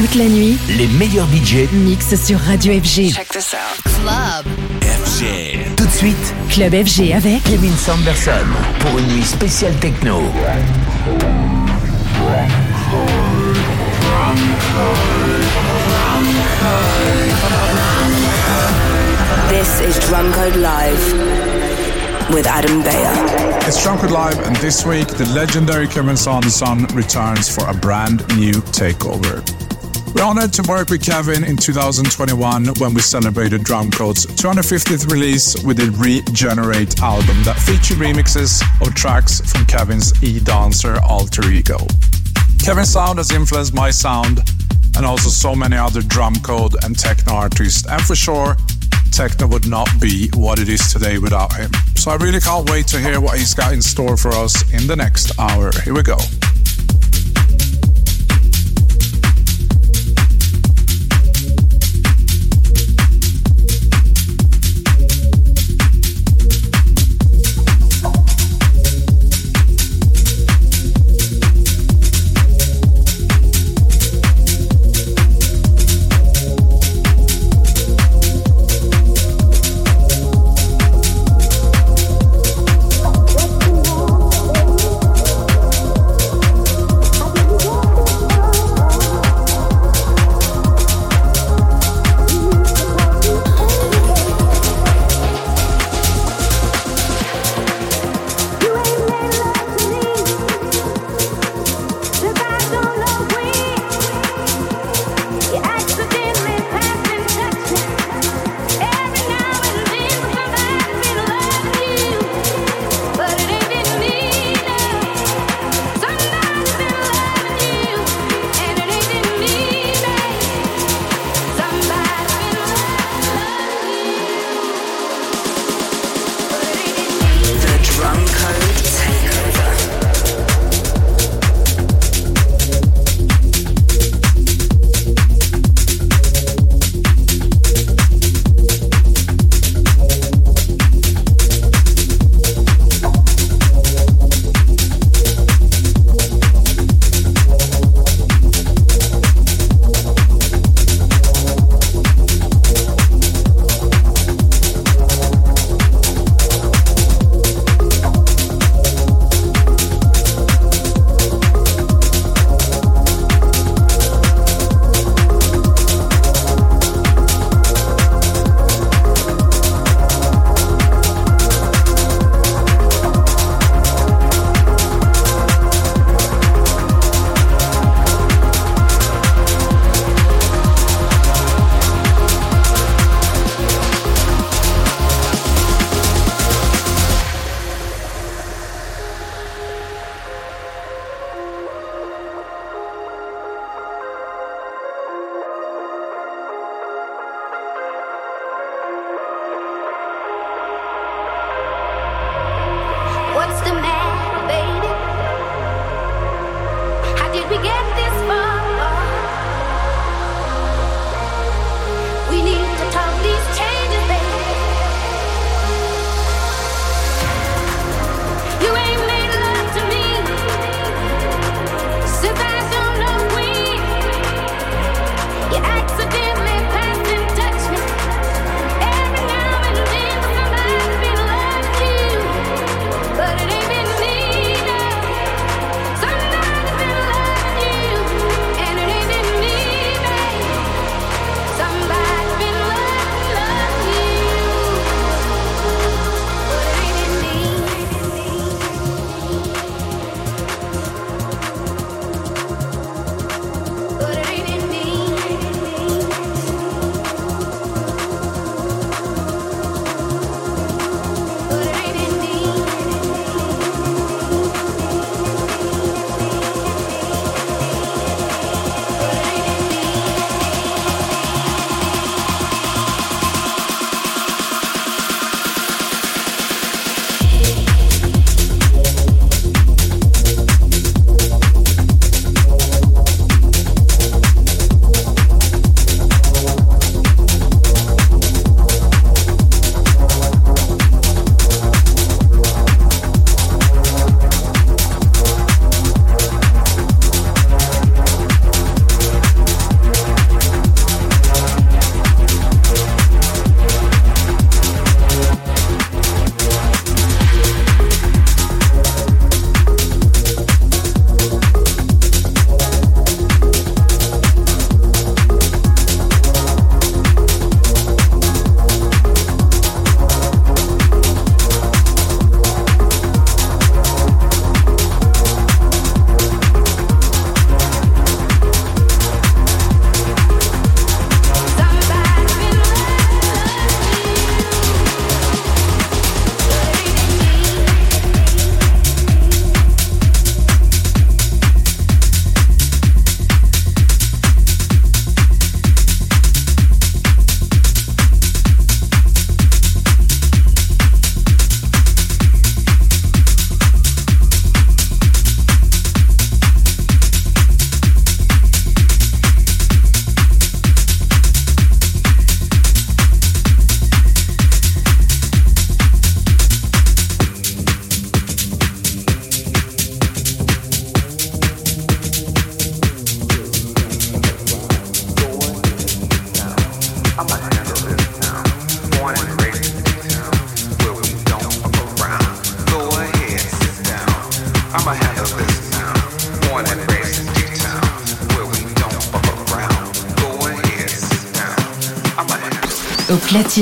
Toute la nuit, les meilleurs budgets mixent sur Radio FG. Check this out. Club. FG. Tout de suite, Club FG avec Kevin Sanderson pour une nuit spéciale techno. This is Drum Code Live with Adam Beyer. It's Drunkard Live, and this week the legendary Kevin Saunderson returns for a brand new takeover. We're honored to work with Kevin in 2021 when we celebrated Drumcode's 250th release with the Regenerate album that featured remixes of tracks from Kevin's E-Dancer alter ego. Kevin's sound has influenced my sound and also so many other Drumcode and techno artists, and for sure, techno would not be what it is today without him. So I really can't wait to hear what he's got in store for us in the next hour. Here we go.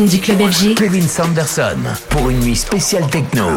Club. Kevin Sanderson pour une nuit spéciale techno.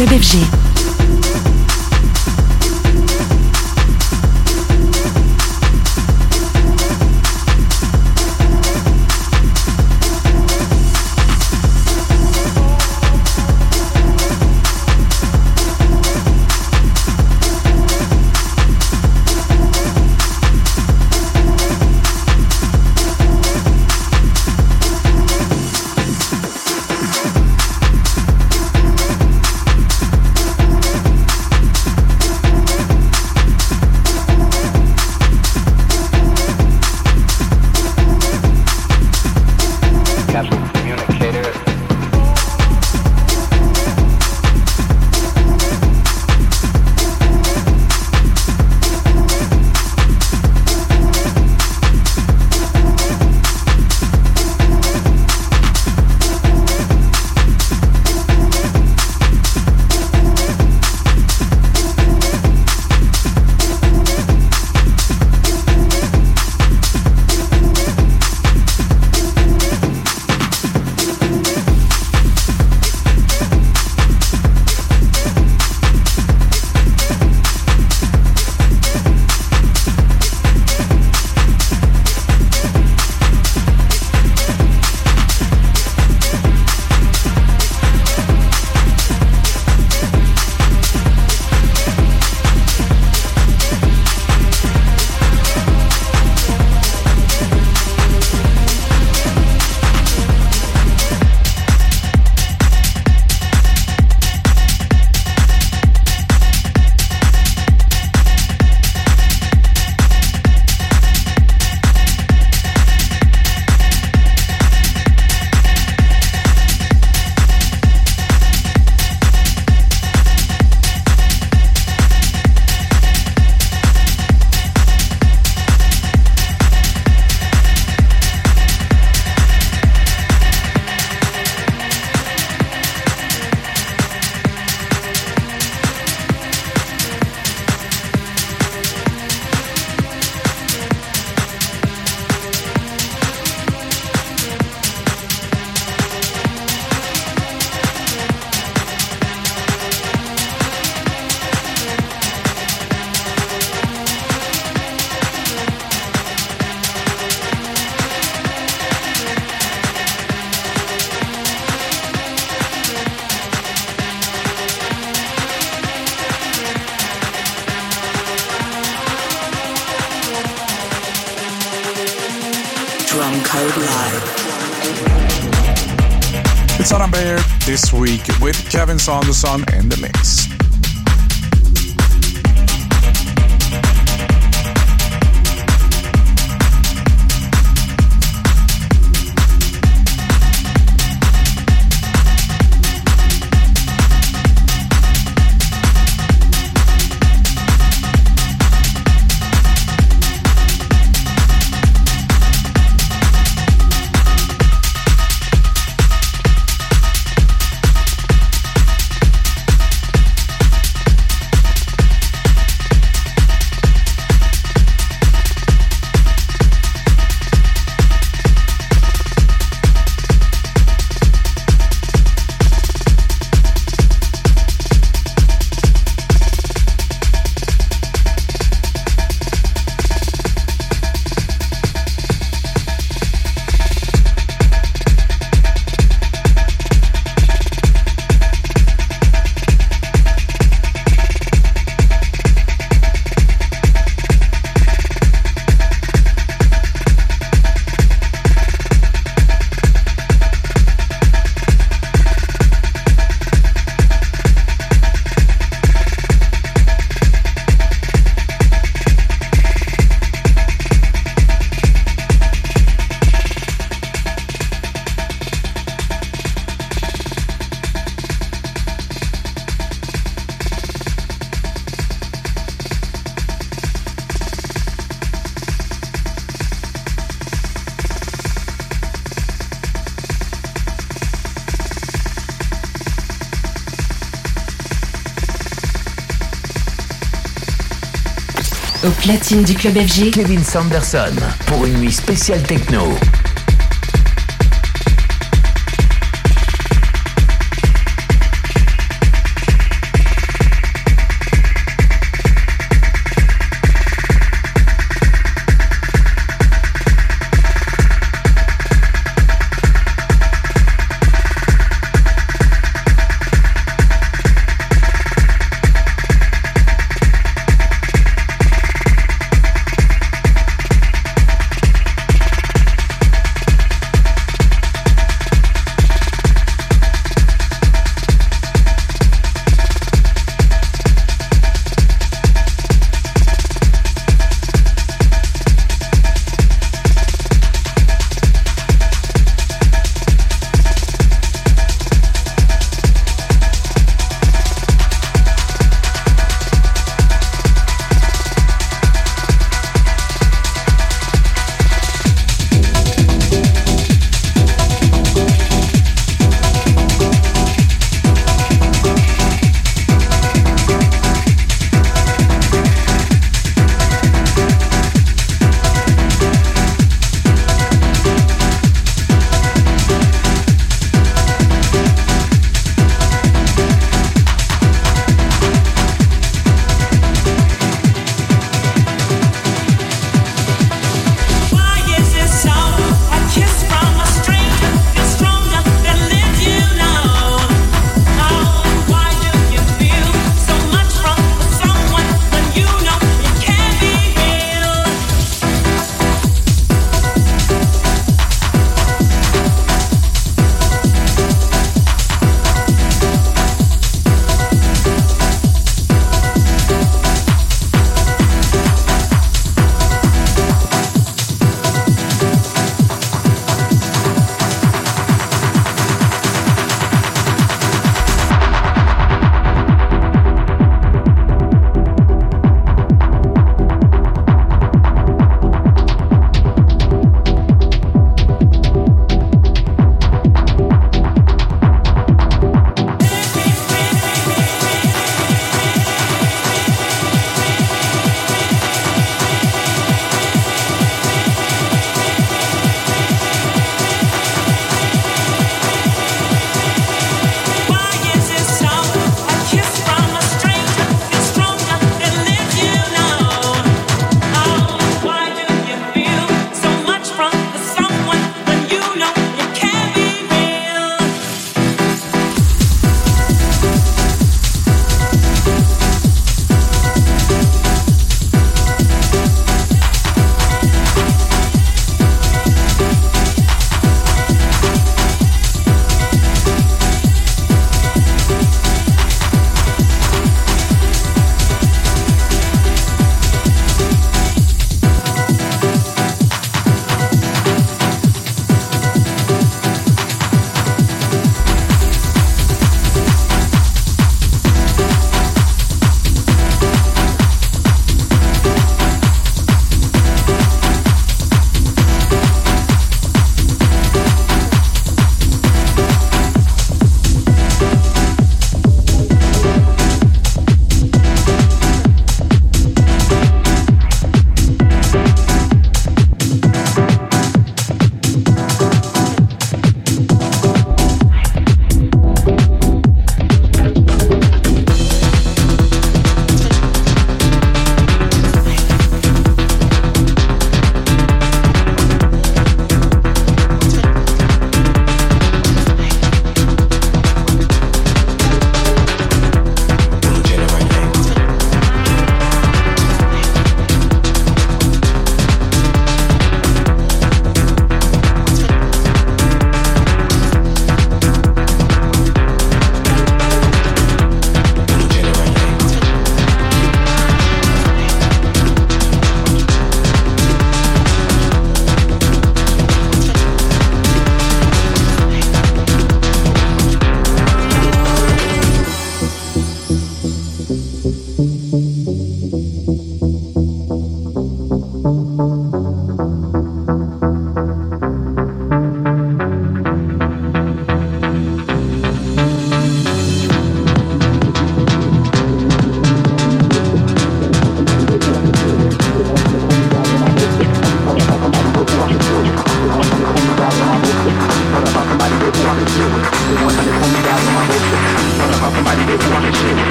Club FG. With Kevin Saunderson in the mix. Platine du club FG. Kevin Sanderson pour une nuit spéciale techno.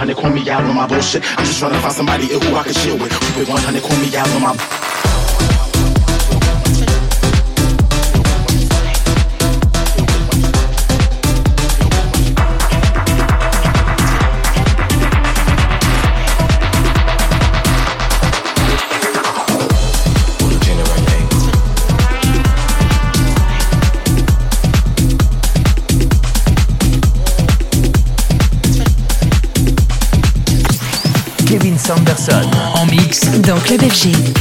100, call me out on my bullshit. I'm just trying to find somebody who I can chill with. Keep it 100, call me out on my En mix dans Club FG.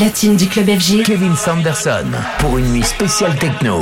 Platine du club FG, Kevin Sanderson pour une nuit spéciale techno.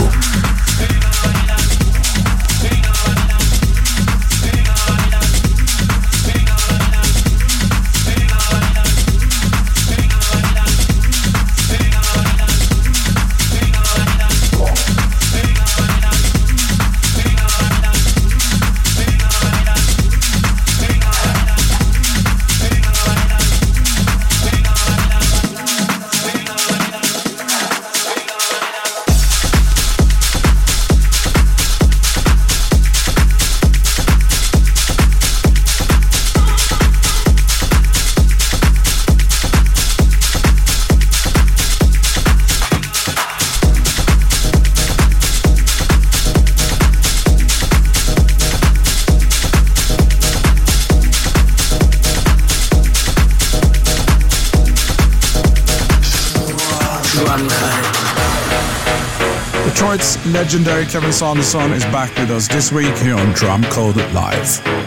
Legendary Kevin Saunderson is back with us this week here on Drumcode Live.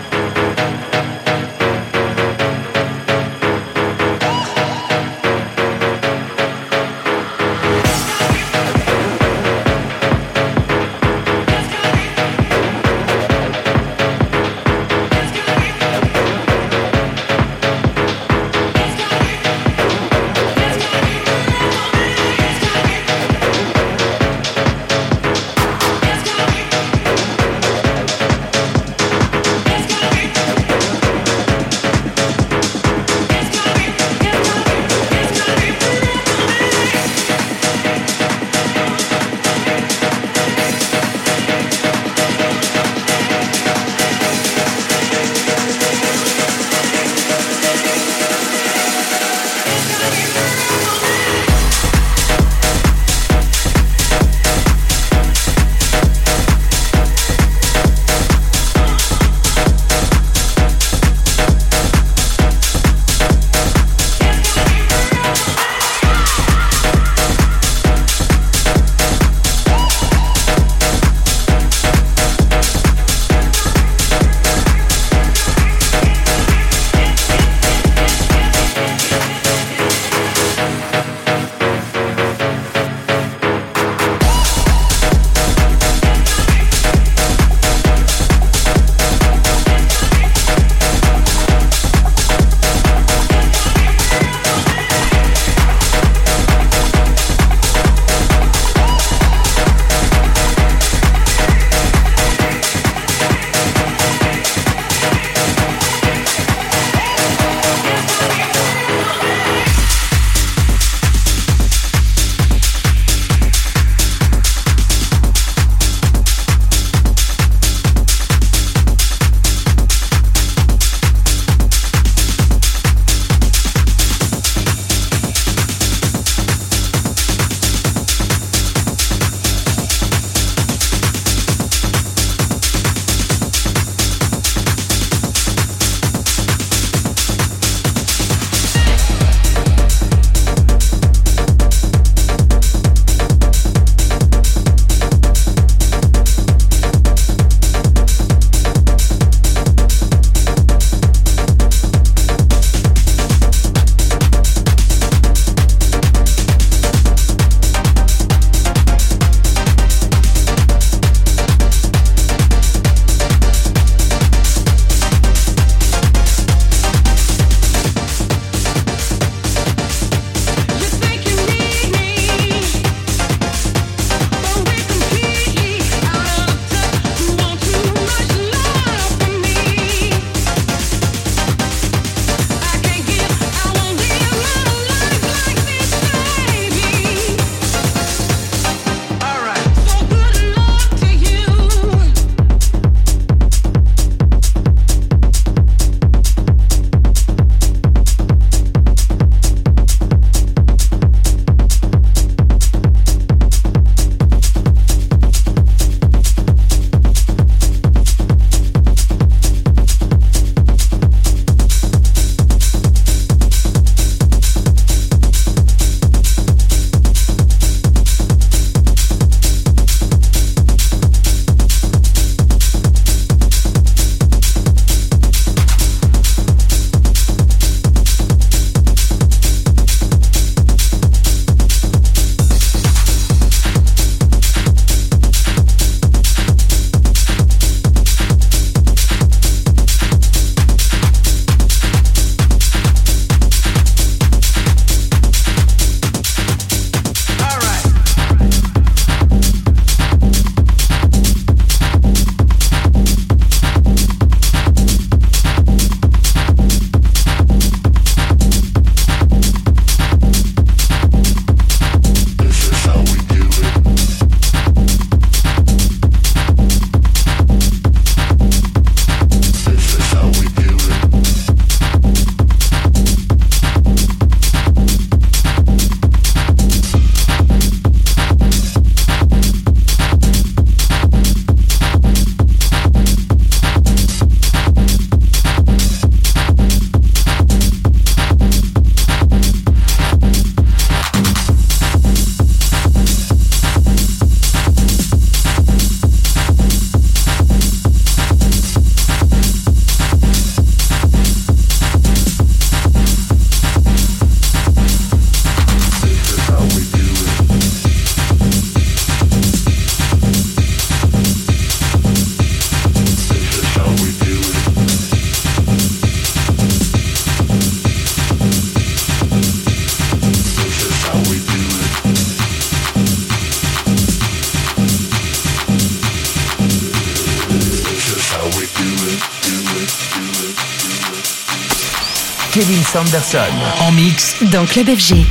En mix dans Club FG.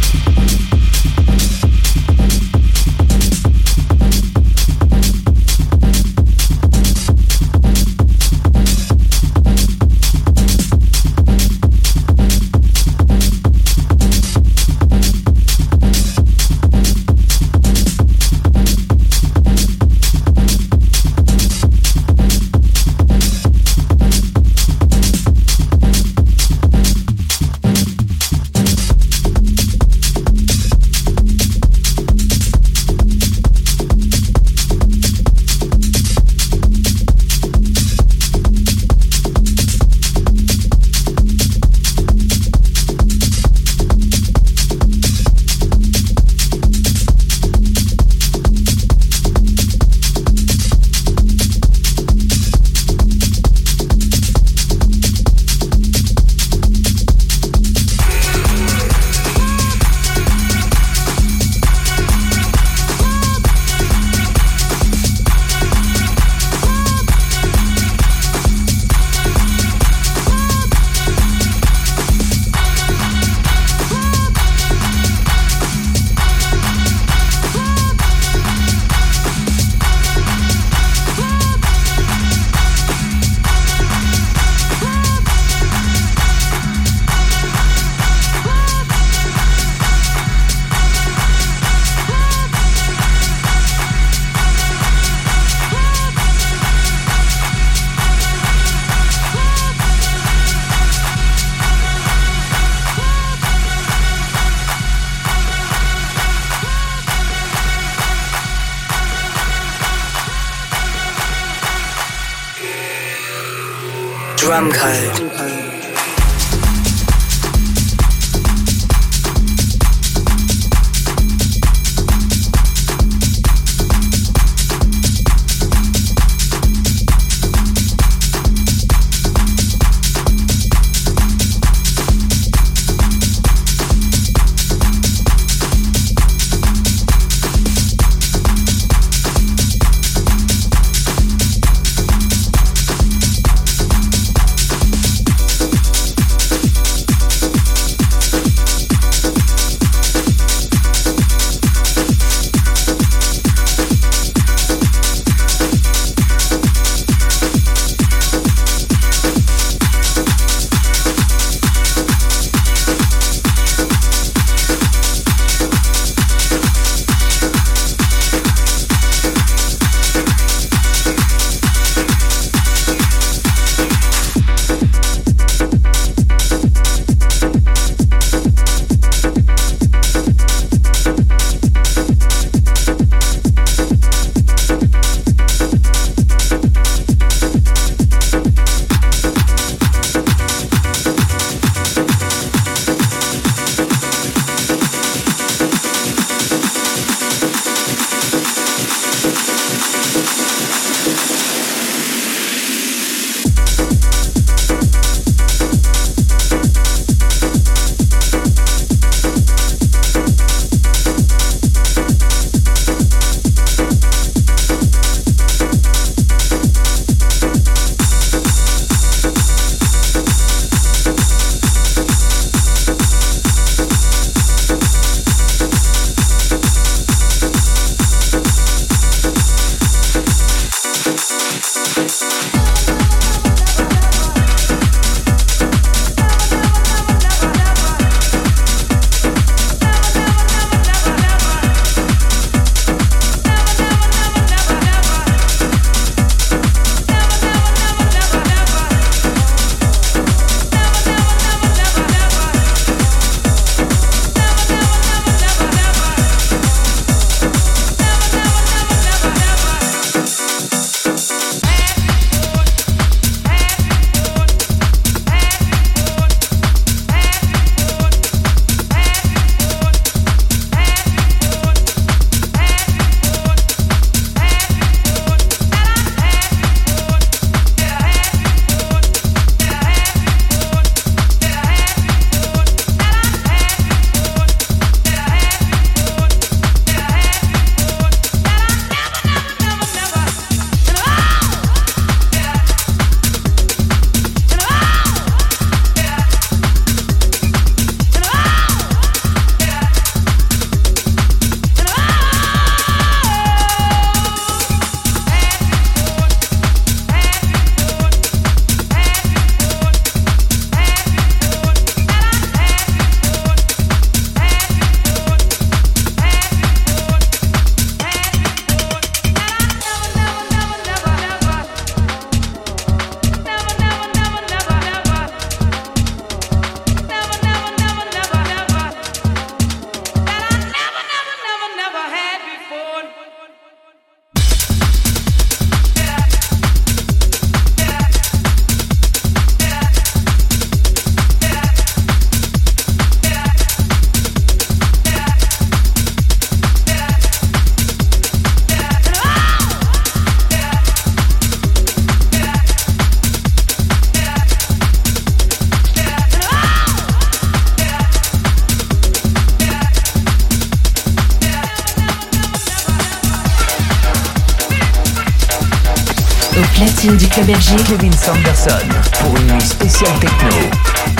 Platine du club FG, Kevin Sanderson, pour une nuit spéciale techno.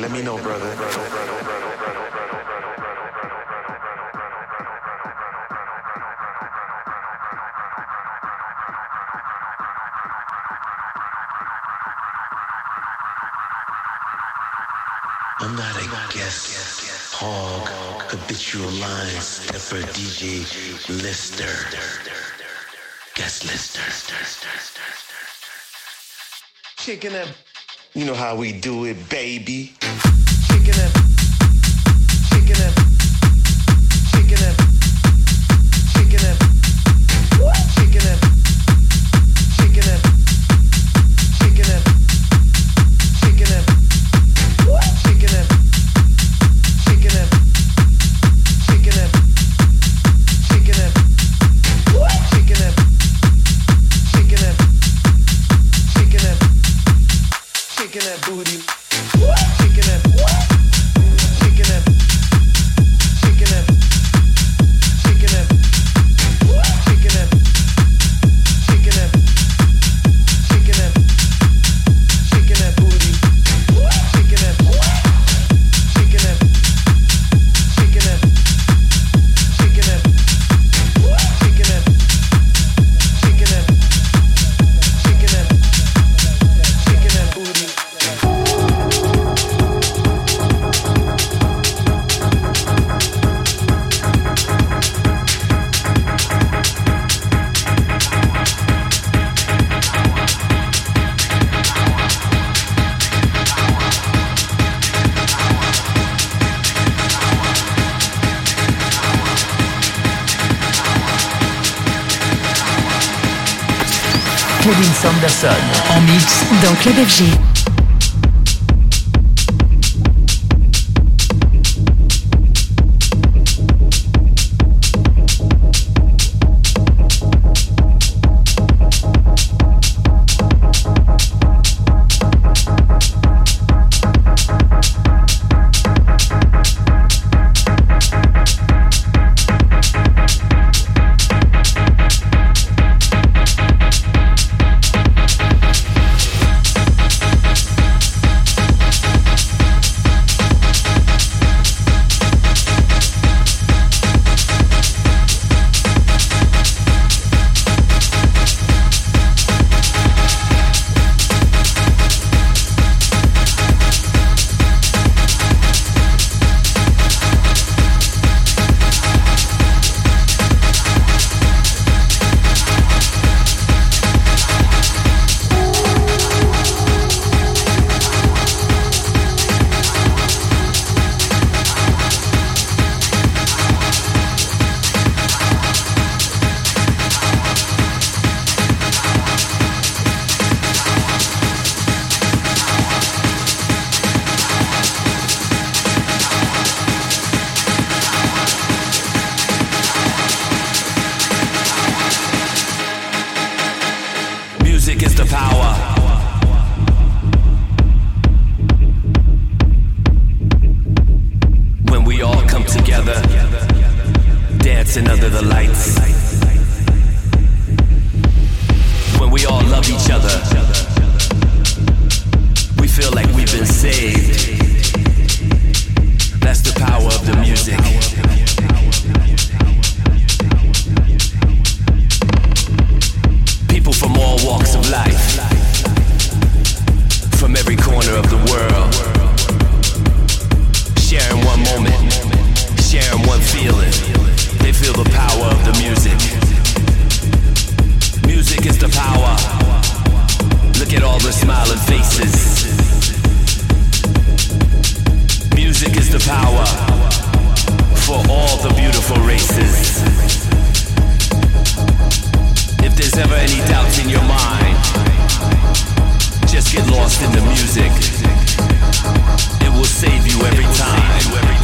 Let me know, brother. I'm not a guest, hog, habitual line stepper, DJ, lister, guest lister. Kicking that you know how we do it, baby. Club FG. power for all the beautiful races. If there's ever any doubts in your mind, just get lost in the music. It will save you every time.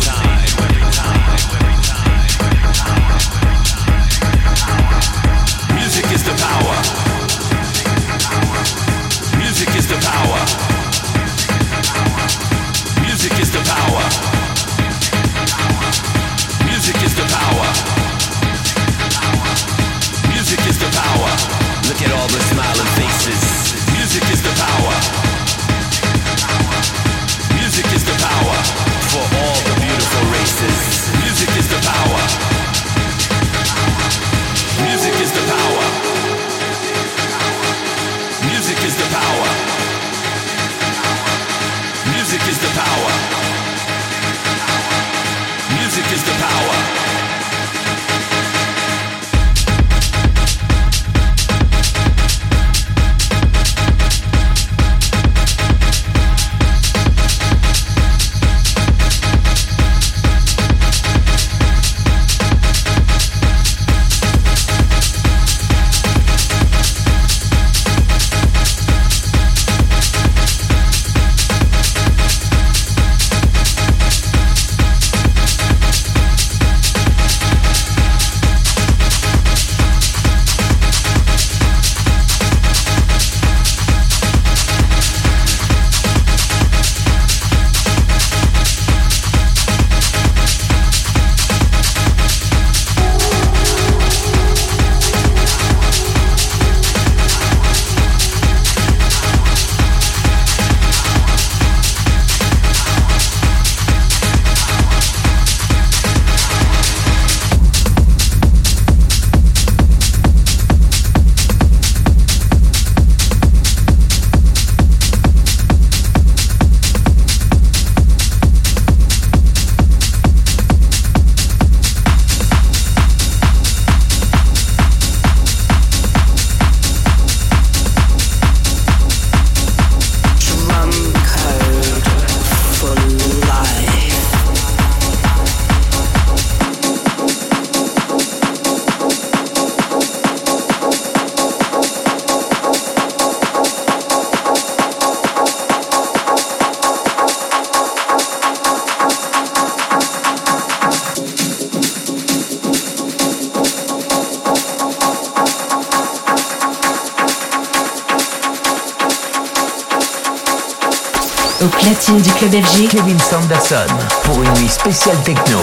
Platine du club FG, Kevin Sanderson pour une nuit spéciale techno.